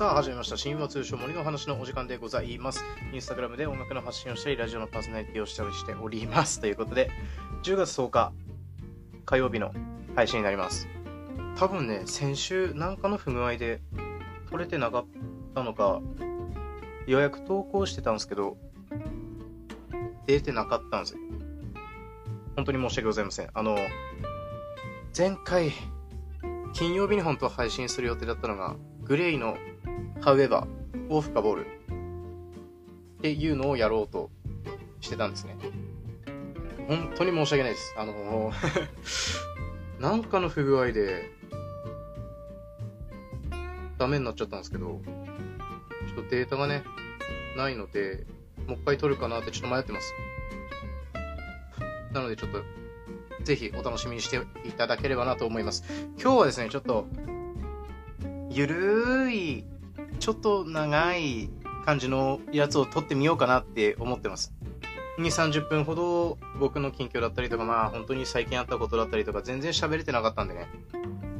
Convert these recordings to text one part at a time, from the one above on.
さあ始めました。新話通称森の話のお時間でございます。インスタグラムで音楽の発信をしたりラジオのパーソナリティをしたりしております。ということで10月10日火曜日の配信になります。多分ね先週なんかの不具合で撮れてなかったのか予約投稿してたんですけど出てなかったんですよ。本当に申し訳ございません。あの前回金曜日に本当は配信する予定だったのがグレイの However を深掘るっていうのをやろうとしてたんですね。本当に申し訳ないです。あの なんかの不具合で、ダメになっちゃったんですけど、ちょっとデータがね、ないので、もう一回撮るかなってちょっと迷ってます。なのでちょっと、ぜひお楽しみにしていただければなと思います。今日はですね、ちょっと、ゆるい、ちょっと長い感じのやつを撮ってみようかなって思ってます。2、30分ほど僕の近況だったりとか、まあ本当に最近あったことだったりとか全然喋れてなかったんでね。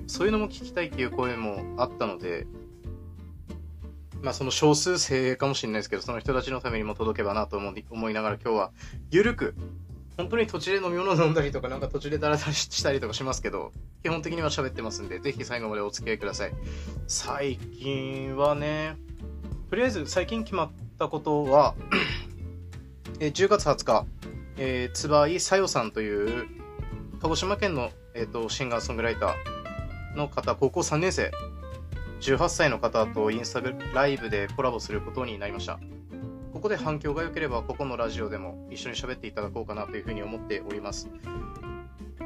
そういうのも聞きたいっていう声もあったので、まあその少数精鋭かもしれないですけど、その人たちのためにも届けばなと思いながら今日はゆるく本当に途中で飲み物飲んだりとか、なんか途中でダラダラしたりとかしますけど、基本的には喋ってますんで、ぜひ最後までお付き合いください。最近はね、とりあえず最近決まったことは、え10月20日、えー、つばいさよさんという、鹿児島県の、えーと、シンガーソングライターの方、高校3年生、18歳の方とインスタライブでコラボすることになりました。ここで反響が良ければ、ここのラジオでも一緒に喋っていただこうかなというふうに思っております。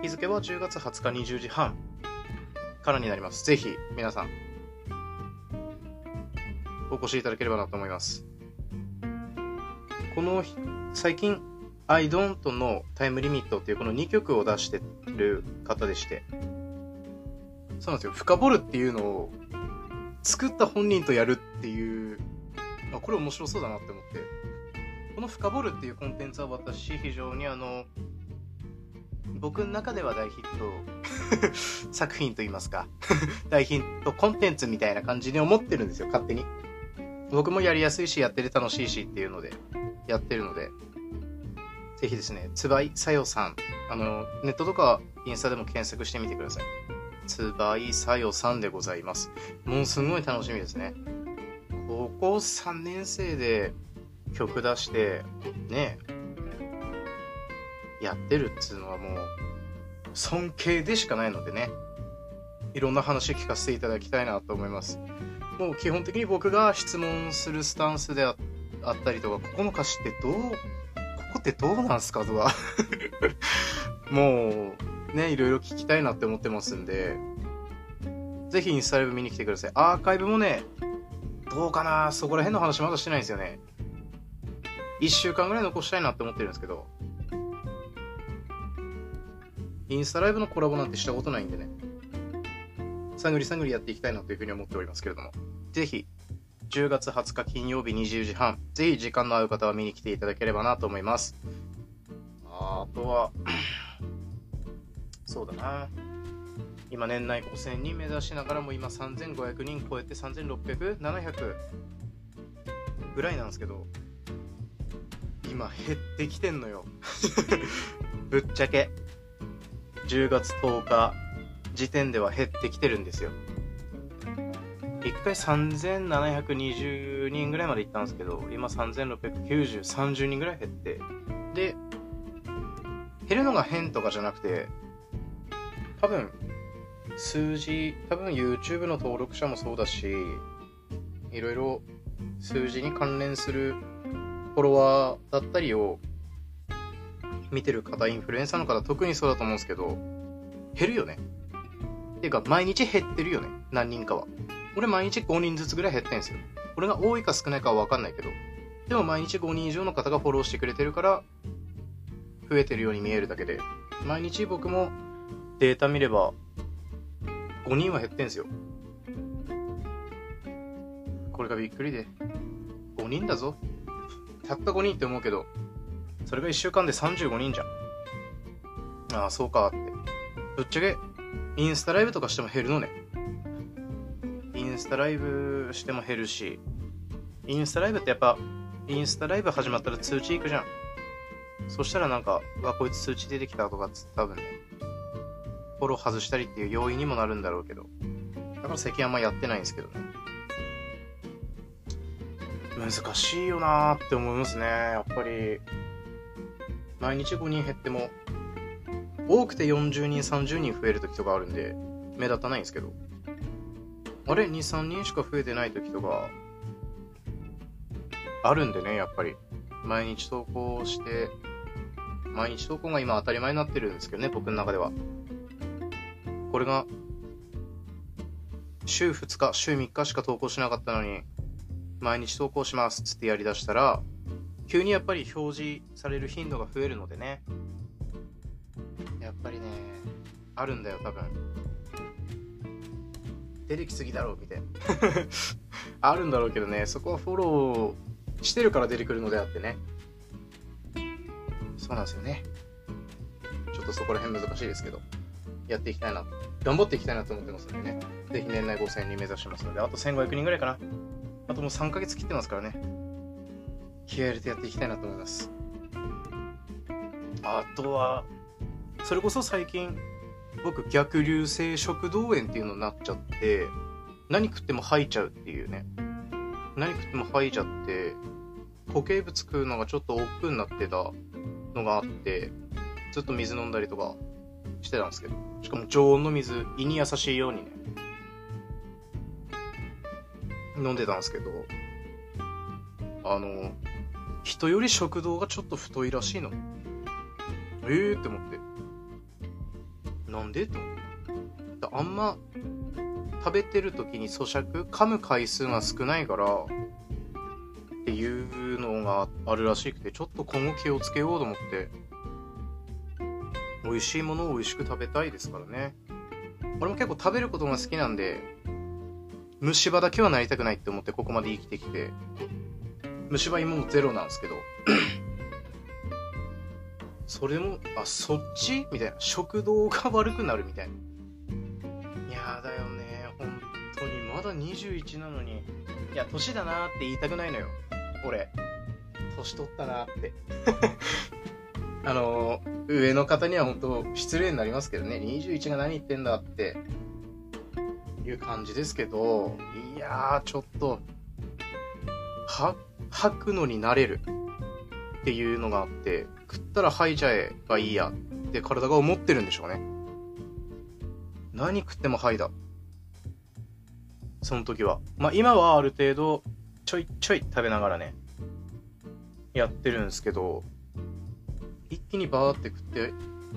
日付は10月20日20時半からになります。ぜひ、皆さん、お越しいただければなと思います。この、最近、I don't のタイムリミットっていうこの2曲を出してる方でして、そうなんですよ。深掘るっていうのを作った本人とやるっていうこれ面白そうだなって思って。この「深掘る」っていうコンテンツは私非常にあの僕の中では大ヒット 作品といいますか 大ヒットコンテンツみたいな感じに思ってるんですよ勝手に。僕もやりやすいしやってて楽しいしっていうのでやってるので。ぜひですねつばいさよさん。あのネットとかインスタでも検索してみてください。つばいさよさんでございます。もうすごい楽しみですね。高校3年生で曲出してねやってるっつうのはもう尊敬でしかないのでねいろんな話聞かせていただきたいなと思います。もう基本的に僕が質問するスタンスであったりとかここの歌詞ってどうここってどうなんすかとか もうねいろいろ聞きたいなって思ってますんでぜひインスタライブ見に来てください。アーカイブもねどうかなそこら辺の話まだしてないんですよね。1週間ぐらい残したいなって思ってるんですけど、インスタライブのコラボなんてしたことないんでね、探り探りやっていきたいなというふうに思っておりますけれども、ぜひ、10月20日金曜日20時半、ぜひ時間の合う方は見に来ていただければなと思います。あとは、そうだな。今年内5000人目指しながらも今3500人超えて3600、700ぐらいなんですけど、今減ってきてんのよ。ぶっちゃけ。10月10日時点では減ってきてるんですよ。1回3720人ぐらいまで行ったんですけど、今3690、30人ぐらい減って、で、減るのが変とかじゃなくて、多分数字、多分 YouTube の登録者もそうだし、いろいろ数字に関連するフォロワーだったりを見てる方、インフルエンサーの方、特にそうだと思うんですけど、減るよね。っていうか、毎日減ってるよね。何人かは。俺毎日5人ずつぐらい減ってんすよ。これが多いか少ないかはわかんないけど。でも毎日5人以上の方がフォローしてくれてるから、増えてるように見えるだけで。毎日僕もデータ見れば、5人は減ってんすよ。これがびっくりで。5人だぞ。たった5人って思うけど、それが1週間で35人じゃん。ああ、そうかって。ぶっちゃけ、インスタライブとかしても減るのね。インスタライブしても減るし、インスタライブってやっぱ、インスタライブ始まったら通知いくじゃん。そしたらなんか、わ、こいつ通知出てきたとかっつって多分ね、フォロー外したりっていう要因にもなるんだろうけど、だから最近あんまやってないんですけどね。難しいよなーって思いますね、やっぱり。毎日5人減っても、多くて40人、30人増える時とかあるんで、目立たないんですけど。あれ ?2、3人しか増えてない時とか、あるんでね、やっぱり。毎日投稿して、毎日投稿が今当たり前になってるんですけどね、僕の中では。これが、週2日、週3日しか投稿しなかったのに、毎日投稿しますっつってやりだしたら、急にやっぱり表示される頻度が増えるのでね。やっぱりね、あるんだよ、多分。出てきすぎだろう、みたいな。あるんだろうけどね、そこはフォローしてるから出てくるのであってね。そうなんですよね。ちょっとそこら辺難しいですけど、やっていきたいな。頑張っていきたいなと思ってますのでね。ぜひ年内5000人目指しますので、あと1500人ぐらいかな。あともう3ヶ月切ってますからね。気合入れてやっていきたいなと思います。あとは、それこそ最近、僕逆流性食道炎っていうのになっちゃって、何食っても吐いちゃうっていうね。何食っても吐いちゃって、固形物食うのがちょっと億劫になってたのがあって、ずっと水飲んだりとかしてたんですけど、しかも常温の水、胃に優しいようにね、飲んでたんですけど、あの、人より食道がちょっと太いらしいの。ええー、って思って。なんで？って思って。あんま、食べてる時に咀嚼、噛む回数が少ないから、っていうのがあるらしくて、ちょっと今後気をつけようと思って、美味しいものを美味しく食べたいですからね。俺も結構食べることが好きなんで、虫歯だけはなりたくないって思ってここまで生きてきて、虫歯今もゼロなんですけど、それも、あ、そっち？みたいな。食道が悪くなるみたいな。いやだよね。本当に。まだ21なのに。いや、年だなって言いたくないのよ。俺。年取ったなって。あの、上の方には本当失礼になりますけどね。21が何言ってんだっていう感じですけど、いやー、ちょっと、は、吐くのになれるっていうのがあって、食ったら吐いちゃえばいいやって体が思ってるんでしょうね。何食っても吐いだ。その時は。まあ今はある程度、ちょいちょい食べながらね、やってるんですけど、一気にバーって食って、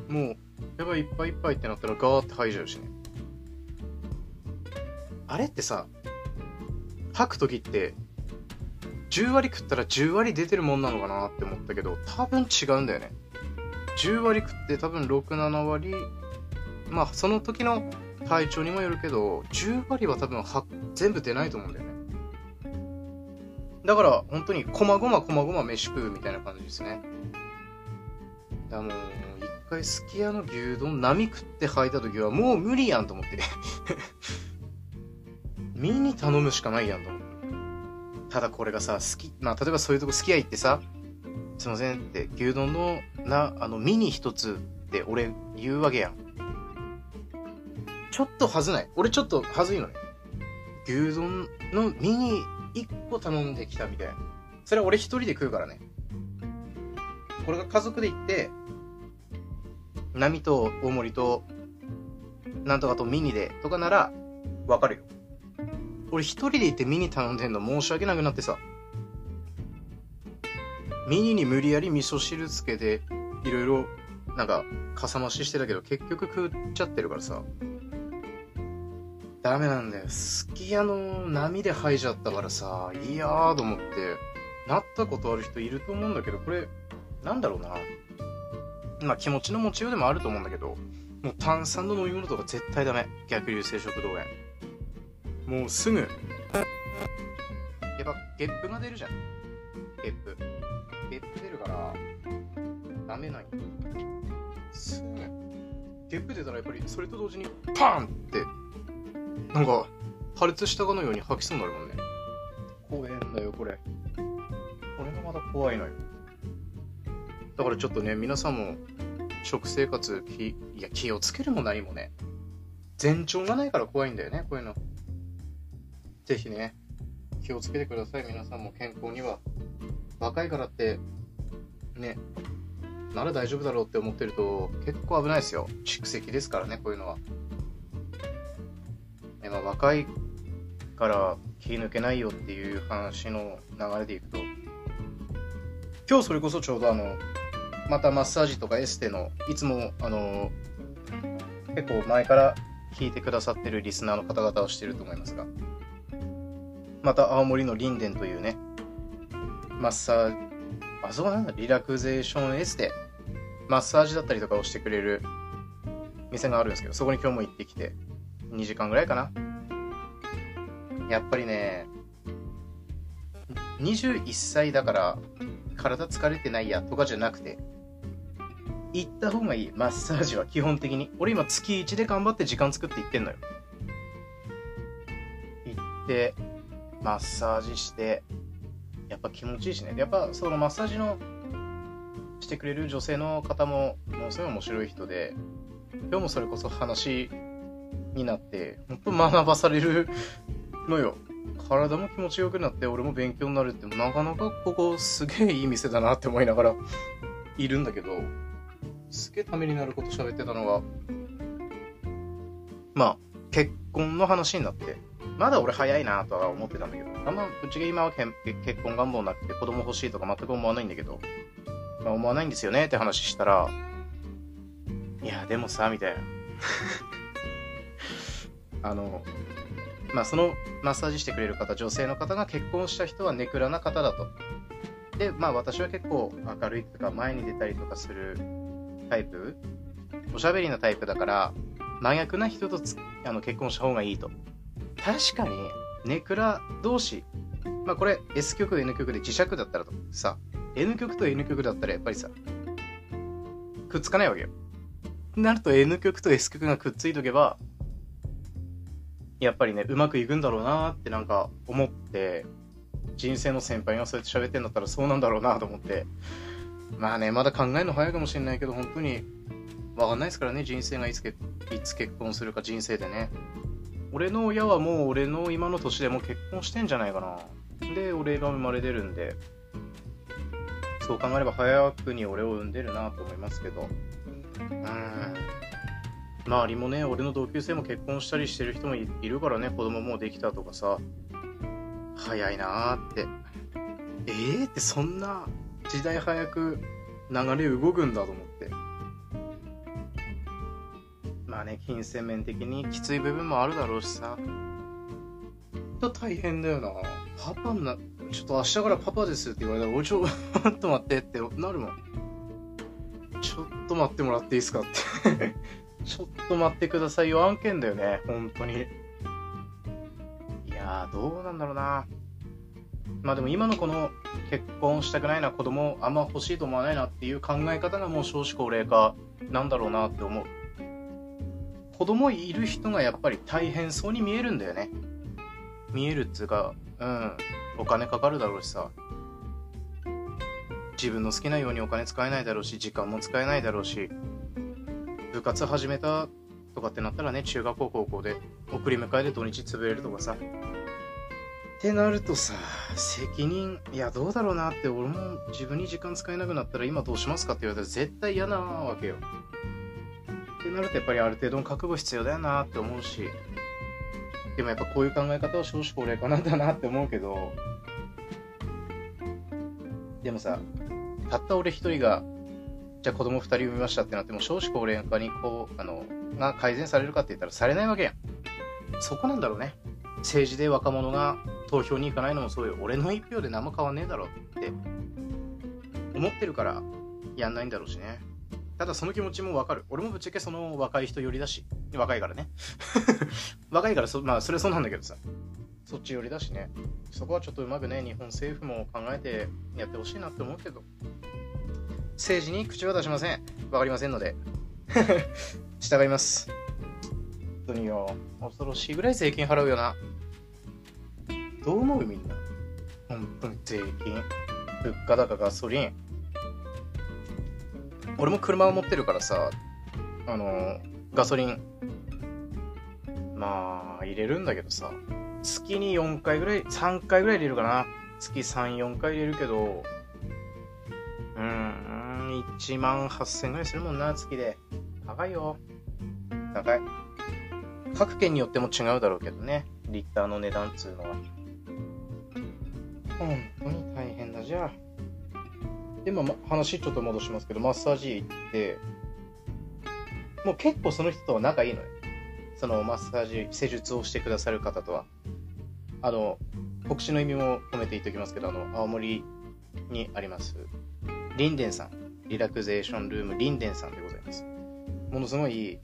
もう、やばいいっぱいいっぱいってなったらガーって吐いちゃうしね。あれってさ、吐く時って10割食ったら10割出てるもんなのかなって思ったけど、多分違うんだよね。10割食って多分6、7割、まあその時の体調にもよるけど、10割は多分は全部出ないと思うんだよね。だから本当にこまごまこまごま飯食うみたいな感じですね。だもう、一回すき家の牛丼波食って吐いた時はもう無理やんと思って。ミニ頼むしかないやんと思って。ただこれがさ、好き、まあ、例えばそういうとこ好きや行ってさ、すいませんって、牛丼の、な、あの、ミニ一つって俺言うわけやん。ちょっとはずない。俺ちょっとはずいのね。牛丼のミニ一個頼んできたみたいな。それは俺一人で食うからね。これが家族で行って、波と大盛りと、なんとかとミニでとかなら、わかるよ。俺一人で行ってミニ頼んでんの申し訳なくなってさ。ミニに無理やり味噌汁つけて、いろいろ、なんか、かさ増ししてたけど、結局食っちゃってるからさ。ダメなんだよ。すき家の波で吐いちゃったからさ、いやーと思って、なったことある人いると思うんだけど、これ、なんだろうな。まあ気持ちの持ちようでもあると思うんだけど、もう炭酸の飲み物とか絶対ダメ。逆流性食道炎。もうすぐ、やっぱゲップが出るじゃん。ゲップ。ゲップ出るから、ダメない。すぐ。ゲップ出たらやっぱりそれと同時にパーンって、なんか、破裂したかのように吐きそうになるもんね。怖えんだよ、これ。これがまだ怖いのよ。だからちょっとね、皆さんも食生活、いや、気をつけるも何もね、前兆がないから怖いんだよね、こういうの。ぜひね、気をつけてください、皆さんも健康には。若いからって、ね、なら大丈夫だろうって思ってると結構危ないですよ。蓄積ですからね、こういうのは。えまあ、若いから気抜けないよっていう話の流れでいくと、今日それこそちょうどあの、またマッサージとかエステの、いつもあの、結構前から聞いてくださってるリスナーの方々をしてると思いますが、また青森のリンデンというね、マッサージ、あそこなんだ、リラクゼーションエステ、マッサージだったりとかをしてくれる店があるんですけど、そこに今日も行ってきて、2時間ぐらいかな。やっぱりね、21歳だから体疲れてないやとかじゃなくて、行った方がいい、マッサージは基本的に。俺今月1で頑張って時間作って行ってんのよ。行って、マッサージして、やっぱ気持ちいいしね。やっぱそのマッサージのしてくれる女性の方もものすごい面白い人で、今日もそれこそ話になって、本当学ばされるのよ。体も気持ちよくなって、俺も勉強になるって、なかなかここすげえいい店だなって思いながらいるんだけど、すげえためになること喋ってたのが、まあ、結婚の話になって、まだ俺早いなとは思ってたんだけど、あんまぶっちゃけ今は結婚願望なくて子供欲しいとか全く思わないんだけど、まあ、思わないんですよねって話したら、いや、でもさ、みたいな。あの、まあ、そのマッサージしてくれる方、女性の方が結婚した人はネクラな方だと。で、まあ私は結構明るいとか前に出たりとかするタイプ、おしゃべりなタイプだから、真逆な人とあの結婚した方がいいと。確かに、ネクラ同士、まあこれ S 極 N 極で磁石だったらとさ、N 極と N 極だったらやっぱりさ、くっつかないわけよ。なると N 極と S 極がくっついとけば、やっぱりね、うまくいくんだろうなってなんか思って、人生の先輩がそうやって喋ってんだったらそうなんだろうなと思って、まあね、まだ考えるの早いかもしれないけど、本当にわかんないですからね、人生がいつけいつ結婚するか人生でね。俺の親はもう俺の今の年でも結婚してんじゃないかな。で、俺が生まれてるんで、そう考えれば早くに俺を産んでるなと思いますけど。うん。周りもね、俺の同級生も結婚したりしてる人もいるからね、子供もうできたとかさ。早いなーって。えーってそんな時代早く流れ動くんだと思って。まあね、金銭面的にきつい部分もあるだろうしさ。と大変だよな。パパにな、ちょっと明日からパパですって言われたら、おちょ、ちょっと待ってってなるもん。ちょっと待ってもらっていいですかって ちょっと待ってくださいよ案件だよね、本当に。いやー、どうなんだろうな。まあでも今のこの結婚したくないな、子供あんま欲しいと思わないなっていう考え方がもう少子高齢化なんだろうなって思う。子供いる人がやっぱり大変そうに見えるんだよね。見えるっつうか、うん、お金かかるだろうしさ。自分の好きなようにお金使えないだろうし、時間も使えないだろうし、部活始めたとかってなったらね、中学校高校で送り迎えで土日潰れるとかさ。ってなるとさ、責任、いや、どうだろうなって、俺も自分に時間使えなくなったら今どうしますかって言われたら絶対嫌なわけよ。ってなるとやっぱりある程度の覚悟必要だよなって思うし、でもやっぱこういう考え方は少子高齢化なんだなって思うけど、でもさ、たった俺一人が、じゃあ子供二人産みましたってなっても少子高齢化にこう、あの、が改善されるかって言ったらされないわけやん。そこなんだろうね。政治で若者が投票に行かないのもそうよ。俺の一票で何も変わんねえだろって思ってるからやんないんだろうしね。ただその気持ちもわかる。俺もぶっちゃけその若い人寄りだし。若いからね。若いからそ、まあそれそうなんだけどさ。そっち寄りだしね。そこはちょっとうまくね、日本政府も考えてやってほしいなって思うけど。政治に口は出しません。わかりませんので。従います。当によ。恐ろしいぐらい税金払うよな。どう思うみんな。本当に税金、物価高、ガソリン。俺も車を持ってるからさ、あの、ガソリン、まあ、入れるんだけどさ、月に4回ぐらい、3回ぐらい入れるかな。月3、4回入れるけど、うーん、1万8000ぐらいするもんな、月で。高いよ。高い。各県によっても違うだろうけどね。リッターの値段っつうのは。本当に大変だじゃあ。でも、ま、話ちょっと戻しますけど、マッサージ行って、もう結構その人とは仲いいのよ。そのマッサージ、施術をしてくださる方とは。あの、国士の意味も込めて言っておきますけど、あの、青森にあります、リンデンさん。リラクゼーションルームリンデンさんでございます。ものすごい、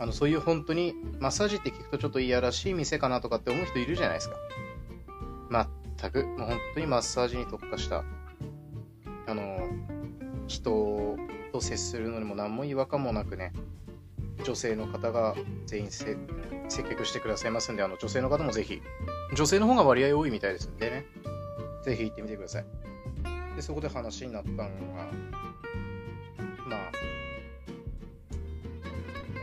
あの、そういう本当に、マッサージって聞くとちょっといやらしい店かなとかって思う人いるじゃないですか。全く、もう本当にマッサージに特化した、あの、人と接するのにも何も違和感もなくね、女性の方が全員接客してくださいますんで、あの女性の方もぜひ、女性の方が割合多いみたいですんでね、ぜひ行ってみてください。で、そこで話になったのが、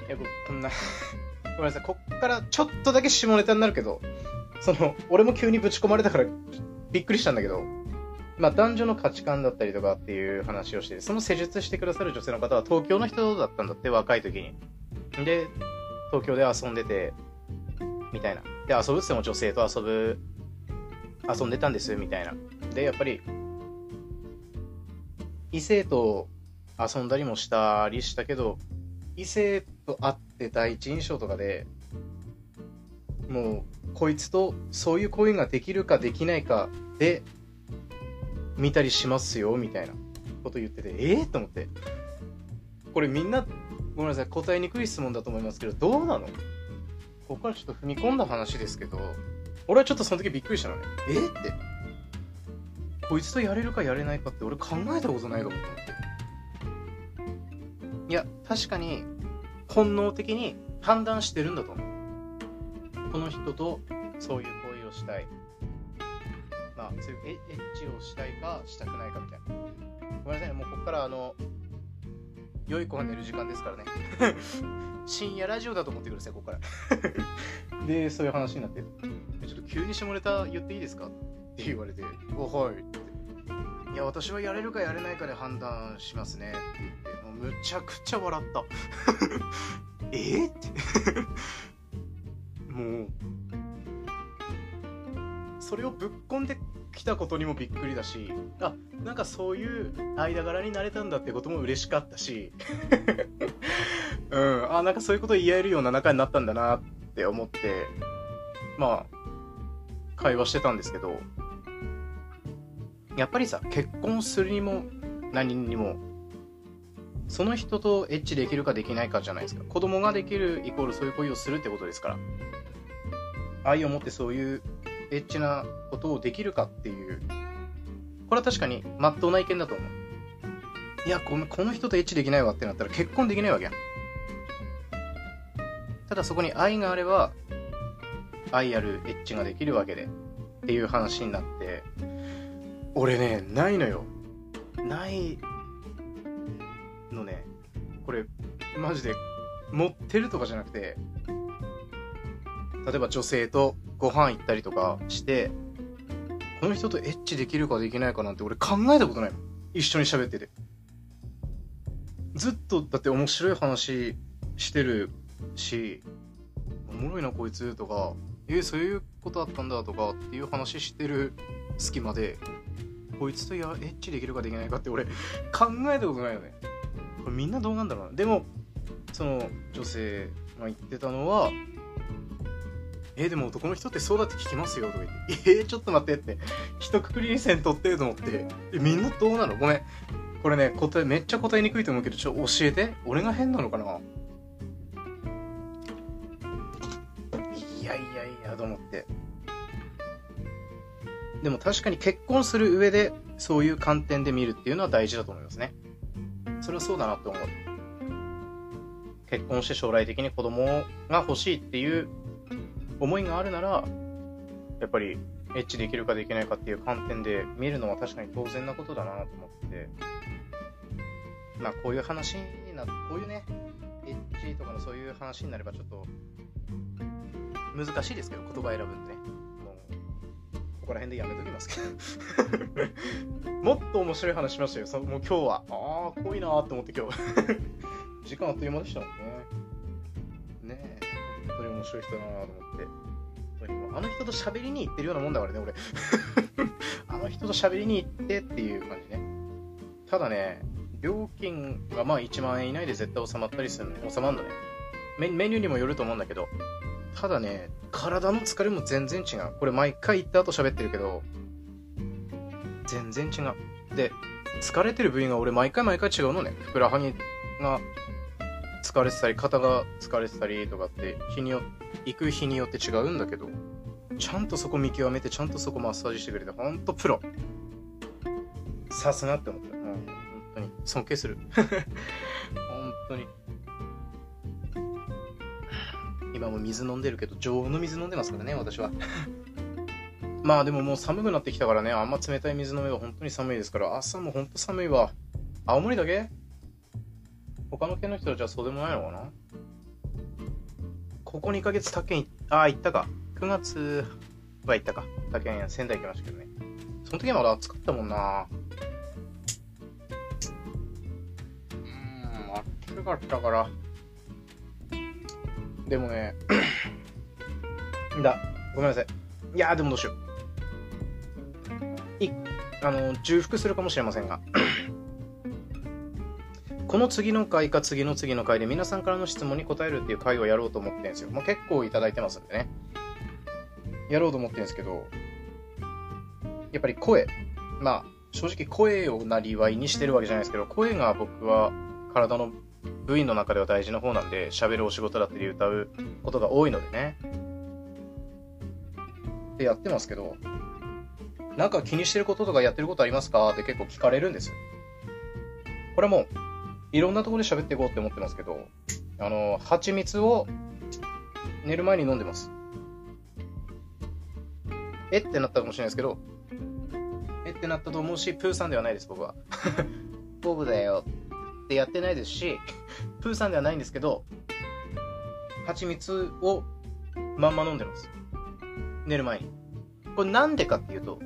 いや、こんな ごめんなさい、こっからちょっとだけ下ネタになるけど、その、俺も急にぶち込まれたからびっくりしたんだけど、まあ、男女の価値観だったりとかっていう話をして、その施術してくださる女性の方は東京の人だったんだって、若い時に。で、東京で遊んでて、みたいな。で、遊ぶっても女性と遊ぶ、遊んでたんです、みたいな。で、やっぱり、異性と遊んだりもしたりしたけど、異性と会って第一印象とかで、もう、こいつとそういう行為ができるかできないかで、見たりしますよ、みたいなこと言ってて、ええー、と思って。これみんな、ごめんなさい、答えにくい質問だと思いますけど、どうなの？ここからちょっと踏み込んだ話ですけど、俺はちょっとその時びっくりしたのね。えー、って。こいつとやれるかやれないかって俺考えたことないかもと思って。いや、確かに本能的に判断してるんだと思う。この人とそういう行為をしたい。まあ、そういうエッチをしたいかしたくないかみたいな。ごめんなさいね、もうここからあの、良い子が寝る時間ですからね。深夜ラジオだと思ってください、ここから。で、そういう話になって、ちょっと急に下ネタ言っていいですか？って言われて、おはいって。や、私はやれるかやれないかで判断しますね。って言って、もうむちゃくちゃ笑った。え？ー、って。もう。それをぶっ込んできたことにもびっくりだし。あなんかそういう間柄になれたんだってことも嬉しかったし。うん。あなんかそういうこと言えるような仲になったんだなって思って。まあ会話してたんですけど。やっぱりさ結婚するにも何にもその人とエッチできるかできないかじゃないですか子供ができるイコールそういう行為をするってことですから愛を持ってそういうエッチなことをできるかっていう、これは確かに真っ当な意見だと思う。いや、このこの人とエッチできないわってなったら結婚できないわけやん。ただそこに愛があれば、愛あるエッチができるわけで、っていう話になって、俺ね、ないのよ。ないのね。これ、マジで、持ってるとかじゃなくて、例えば女性とご飯行ったりとかして、この人とエッチできるかできないかなんて俺考えたことないもん。一緒に喋ってて。ずっとだって面白い話してるし、おもろいなこいつとか、え、そういうことあったんだとかっていう話してる隙間で、こいつとやエッチできるかできないかって俺考えたことないよね。これみんなどうなんだろうな。でも、その女性が言ってたのは、えー、でも男の人ってそうだって聞きますよとか言って、えー、ちょっと待ってって、一括りに線取ってると思って、え、みんなどうなの？ごめん。これね、答え、めっちゃ答えにくいと思うけど、ちょ、教えて。俺が変なのかな？いやいやいや、と思って。でも確かに結婚する上で、そういう観点で見るっていうのは大事だと思いますね。それはそうだなって思う。結婚して将来的に子供が欲しいっていう思いがあるなら、やっぱりエッチできるかできないかっていう観点で見るのは確かに当然なことだなと思って、まあこういう話にな、こういうね、エッチとかのそういう話になればちょっと難しいですけど、言葉選ぶんでね。ここら辺でやめときますけど。もっと面白い話しましたよ、そもう今日は。ああ、濃いなーって思って今日。時間あっという間でしたもんね。ねえ、本当に面白い人だなと思って。本当にもあの人と喋りに行ってるようなもんだからね、俺。あの人と喋りに行ってっていう感じね。ただね、料金がまあ1万円以内で絶対収まったりするのね。収まるのね。メニューにもよると思うんだけど、ただね、体の疲れも全然違う。これ毎回行った後喋ってるけど、全然違う。で、疲れてる部位が俺毎回毎回違うのね。ふくらはぎが疲れてたり、肩が疲れてたりとかって、日によ行く日によって違うんだけど、ちゃんとそこ見極めて、ちゃんとそこマッサージしてくれて、ほんとプロ。さすがって思った。うん、本当に。尊敬する。本当に。今も水飲んでるけど、常温の水飲んでますからね、私は。まあでももう寒くなってきたからね、あんま冷たい水飲めば本当に寒いですから、朝も本当寒いわ。青森だけ？他の県の人たちはそうでもないのかな？ここ2ヶ月他県、ああ、行ったか。9月は行ったか。他県仙台行きましたけどね。その時はまだ暑かったもんな。うーん、暑かったから。でもね、だ、ごめんなさい。いやでもどうしよう。い、あの、重複するかもしれませんが。この次の回か次の次の回で皆さんからの質問に答えるっていう回をやろうと思ってるんですよ。もう結構いただいてますんでね。やろうと思ってるんですけど、やっぱり声。まあ、正直声をなりわいにしてるわけじゃないですけど、声が僕は体の部位の中では大事な方なんで、喋るお仕事だったり歌うことが多いのでね。で、やってますけど、なんか気にしてることとかやってることありますかって結構聞かれるんです。これも、いろんなところで喋っていこうって思ってますけど、あの、蜂蜜を寝る前に飲んでます。えっ？てなったかもしれないですけど、えってなったと思うし、プーさんではないです、僕は。ボブだよってやってないですし、プーさんではないんですけど、蜂蜜をまんま飲んでます。寝る前に。これなんでかっていうと、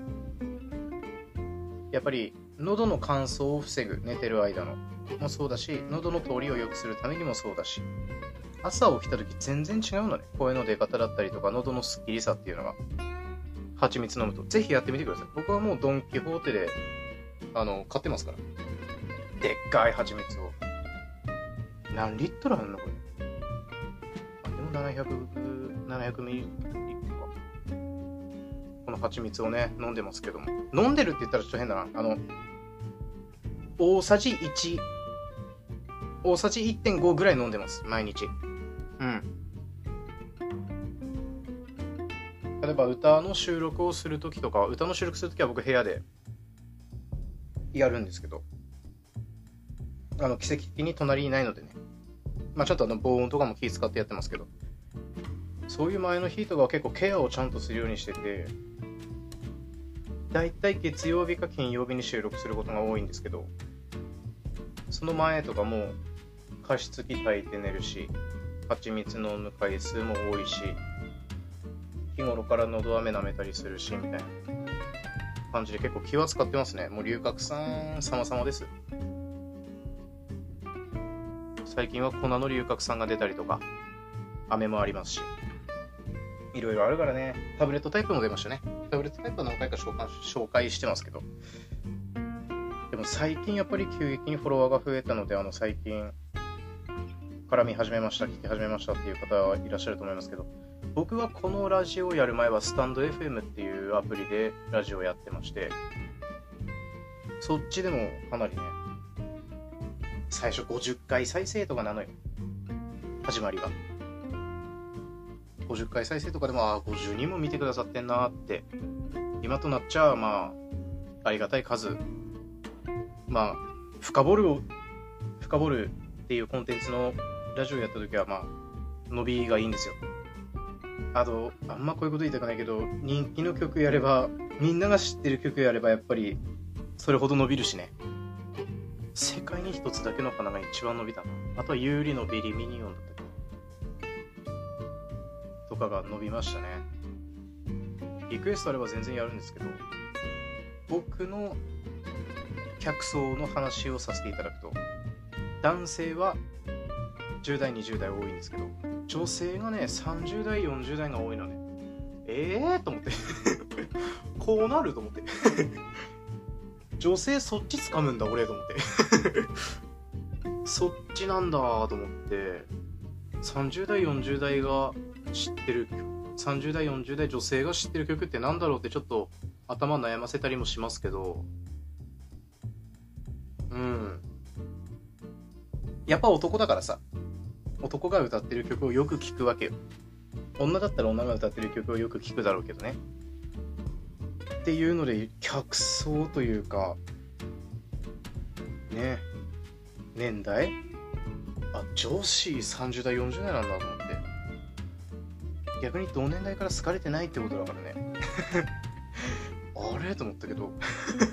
やっぱり喉の乾燥を防ぐ、寝てる間の。もそうだし、喉の通りを良くするためにもそうだし、朝起きた時全然違うのね。声の出方だったりとか、喉のスッキリさっていうのが。蜂蜜飲むと。ぜひやってみてください。僕はもうドン・キホーテで、あの、買ってますから。でっかい蜂蜜を。何リットルあるのこれ？あ、でも700、700ミリリットルか。この蜂蜜をね、飲んでますけども。飲んでるって言ったらちょっと変だな。あの、大さじ1、大さじ1.5ぐらい飲んでます。毎日。うん。例えば歌の収録をするときとか、歌の収録するときは僕部屋でやるんですけど、あの、奇跡的に隣にいないのでね。まあちょっとあの、防音とかも気使ってやってますけど、そういう前の日とかは結構ケアをちゃんとするようにしてて、だいたい月曜日か金曜日に収録することが多いんですけど、その前とかも加湿器炊いて寝るし、蜂蜜飲む回数も多いし、日頃から喉飴舐めたりするし、みたいな感じで結構気は使ってますね。もう龍角散様々です。最近は粉の龍角散が出たりとか、飴もありますし、いろいろあるからね、タブレットタイプも出ましたね。タブレットタイプは何回か紹介紹介してますけど、でも最近やっぱり急激にフォロワーが増えたので、あの最近、絡み始めました、聞き始めましたっていう方はいらっしゃると思いますけど、僕はこのラジオをやる前はスタンド FM っていうアプリでラジオをやってまして、そっちでもかなりね、最初50回再生とかなのよ。始まりが。50回再生とかでも、ああ、50人も見てくださってんなって、今となっちゃ、まあ、ありがたい数。まあ、深掘る、深掘るっていうコンテンツのラジオやった時は、まあ、伸びがいいんですよ。あと、あんまこういうこと言いたくないけど、人気の曲やれば、みんなが知ってる曲やれば、やっぱり、それほど伸びるしね。世界に一つだけの花が一番伸びたな。あとは有利のビリミニオンだった。とかが伸びましたね。リクエストあれば全然やるんですけど、僕の客層の話をさせていただくと、男性は10代、20代多いんですけど、女性がね、30代、40代が多いのね。ええー、と思って。こうなると思って。女性そっち掴むんだ、俺と思って。そっちなんだと思って、30代、40代が知ってる、30代、40代女性が知ってる曲ってなんだろうってちょっと頭悩ませたりもしますけど、うん。やっぱ男だからさ、男が歌ってる曲をよく聴くわけよ。女だったら女が歌ってる曲をよく聴くだろうけどね。っていうので、客層というか、ね、年代？あ、女子30代、40代なんだと思って。逆に同年代から好かれてないってことだからね。あれ？と思ったけど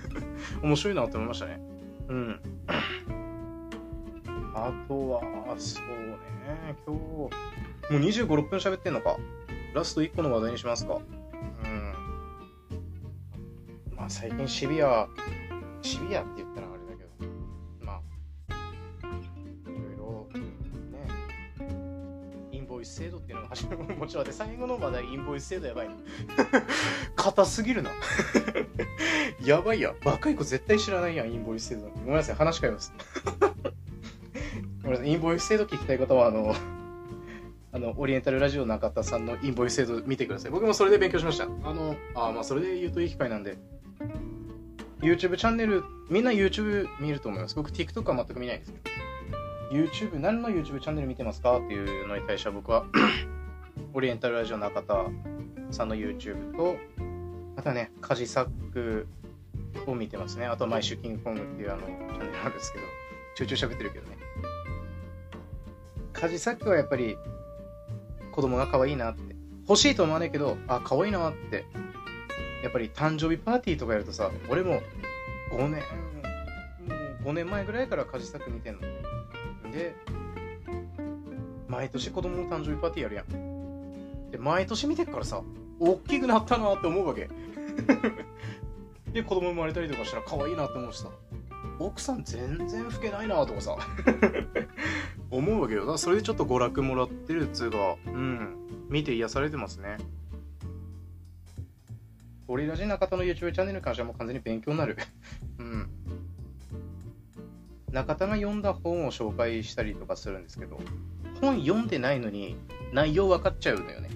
面白いなって思いましたね。うん。あとは、そうね、今日、もう25、6分喋ってんのか。ラスト1個の話題にしますか。最近シビア、シビアって言ったらあれだけど、まあ、いろいろ、ね、インボイス制度っていうのが始まるもちろんで、最後の話題インボイス制度やばい。硬すぎるな。やばいや。若い子絶対知らないやん、インボイス制度。ごめんなさい、話変えます。ごめんなさい、インボイス制度聞きたい方は、あの、あの、オリエンタルラジオ中田さんのインボイス制度見てください。僕もそれで勉強しました。あの、あまあ、それで言うといい機会なんで、YouTube チャンネル、みんな YouTube 見ると思います。僕 TikTok は全く見ないんですけど、YouTube、何の YouTube チャンネル見てますかっていうのに対しては僕は オリエンタルラジオ中田さんの YouTube と、あとはね、家事作を見てますね。あと毎週キングコングっていうあのチャンネルなんですけど、ちょいちょい喋ってるけどね。家事作はやっぱり子供が可愛いなって。欲しいと思わないけど、あ、可愛いなって。やっぱり誕生日パーティーとかやるとさ、俺も5年、もう5年前ぐらいから家事作見てんの。で、毎年子供の誕生日パーティーやるやん。で、毎年見てっからさ、大きくなったなって思うわけ。で、子供生まれたりとかしたら可愛いなって思うしさ、奥さん全然老けないなとかさ、思うわけよ。だからそれでちょっと娯楽もらってるっつうが、うん、見て癒されてますね。オリラジ中田の YouTube チャンネルに関してはもう完全に勉強になる。うん。中田が読んだ本を紹介したりとかするんですけど、本読んでないのに内容分かっちゃうのよね。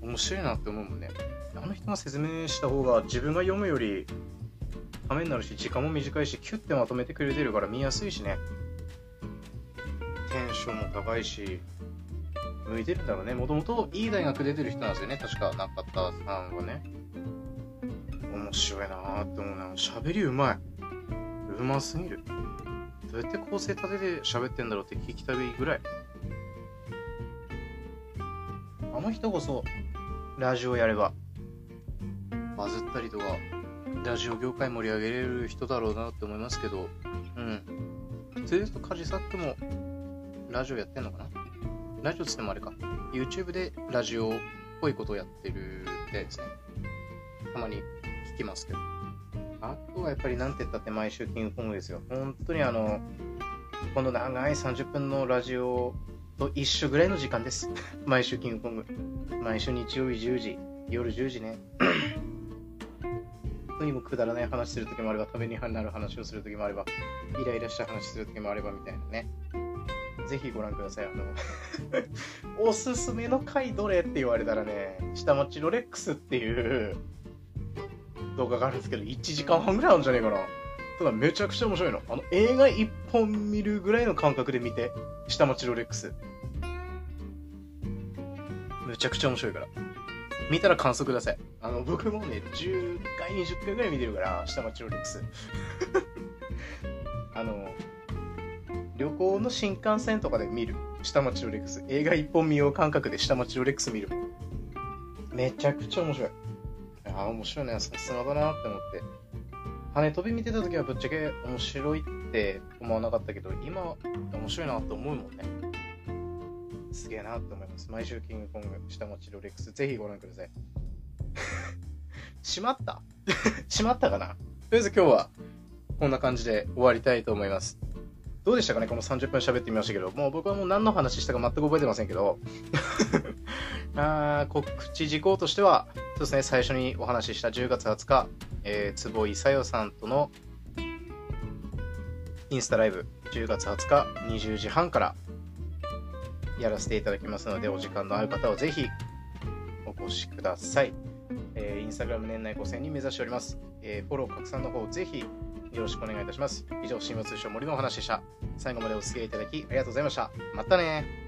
面白いなって思うもんね。あの人が説明した方が自分が読むよりためになるし、時間も短いし、キュッてまとめてくれてるから見やすいしね。テンションも高いし、向いてるんだろうね。もともといい大学出てる人なんですよね。確か、中田さんはね。面白いなーって思うな。喋りうまい。うますぎる。どうやって構成立てて喋ってんだろうって聞きたいぐらい。あの人こそ、ラジオやれば、バズったりとか、ラジオ業界盛り上げれる人だろうなって思いますけど、うん。ずっとカジサックもラジオやってんのかな？ラジオつってもあれか。YouTube でラジオっぽいことをやってるでですね。たまに聞きますけど。あとはやっぱりなんて言ったって毎週キングコングですよ。本当にあの、この長い30分のラジオと一緒ぐらいの時間です。毎週キングコング。毎週日曜日10時、夜10時ね。当にもくだらない話するときもあれば、ためになる話をするときもあれば、イライラした話するときもあればみたいなね。ぜひご覧ください。あの おすすめの回どれって言われたらね、下町ロレックスっていう動画があるんですけど、1時間半ぐらいあるんじゃねえかな。ただめちゃくちゃ面白いの。あの、映画1本見るぐらいの感覚で見て、下町ロレックス。めちゃくちゃ面白いから。見たら感想ください。あの、僕もね、10回、20回ぐらい見てるから、下町ロレックス。あの、旅行の新幹線とかで見る。下町ロレックス。映画一本見よう感覚で下町ロレックス見る。めちゃくちゃ面白い。ああ、面白いね。さすがだなって思って。羽飛び見てた時はぶっちゃけ面白いって思わなかったけど、今面白いなって思うもんね。すげえなって思います。毎週キングコング下町ロレックス。ぜひご覧ください。しまった？しまったかな？とりあえず今日はこんな感じで終わりたいと思います。どうでしたかねこの30分喋ってみましたけど、もう僕はもう何の話したか全く覚えてませんけど、あ告知事項としては、そうですね、最初にお話しした10月20日、えー、坪井さよさんとのインスタライブ、10月20日20時半からやらせていただきますので、お時間のある方はぜひお越しください。えー、インスタグラム年内5000人目指しております。えー、フォロー拡散の方、ぜひよろしくお願いいたします。以上、新聞通称森のお話でした。最後までお付き合いいただきありがとうございました。またね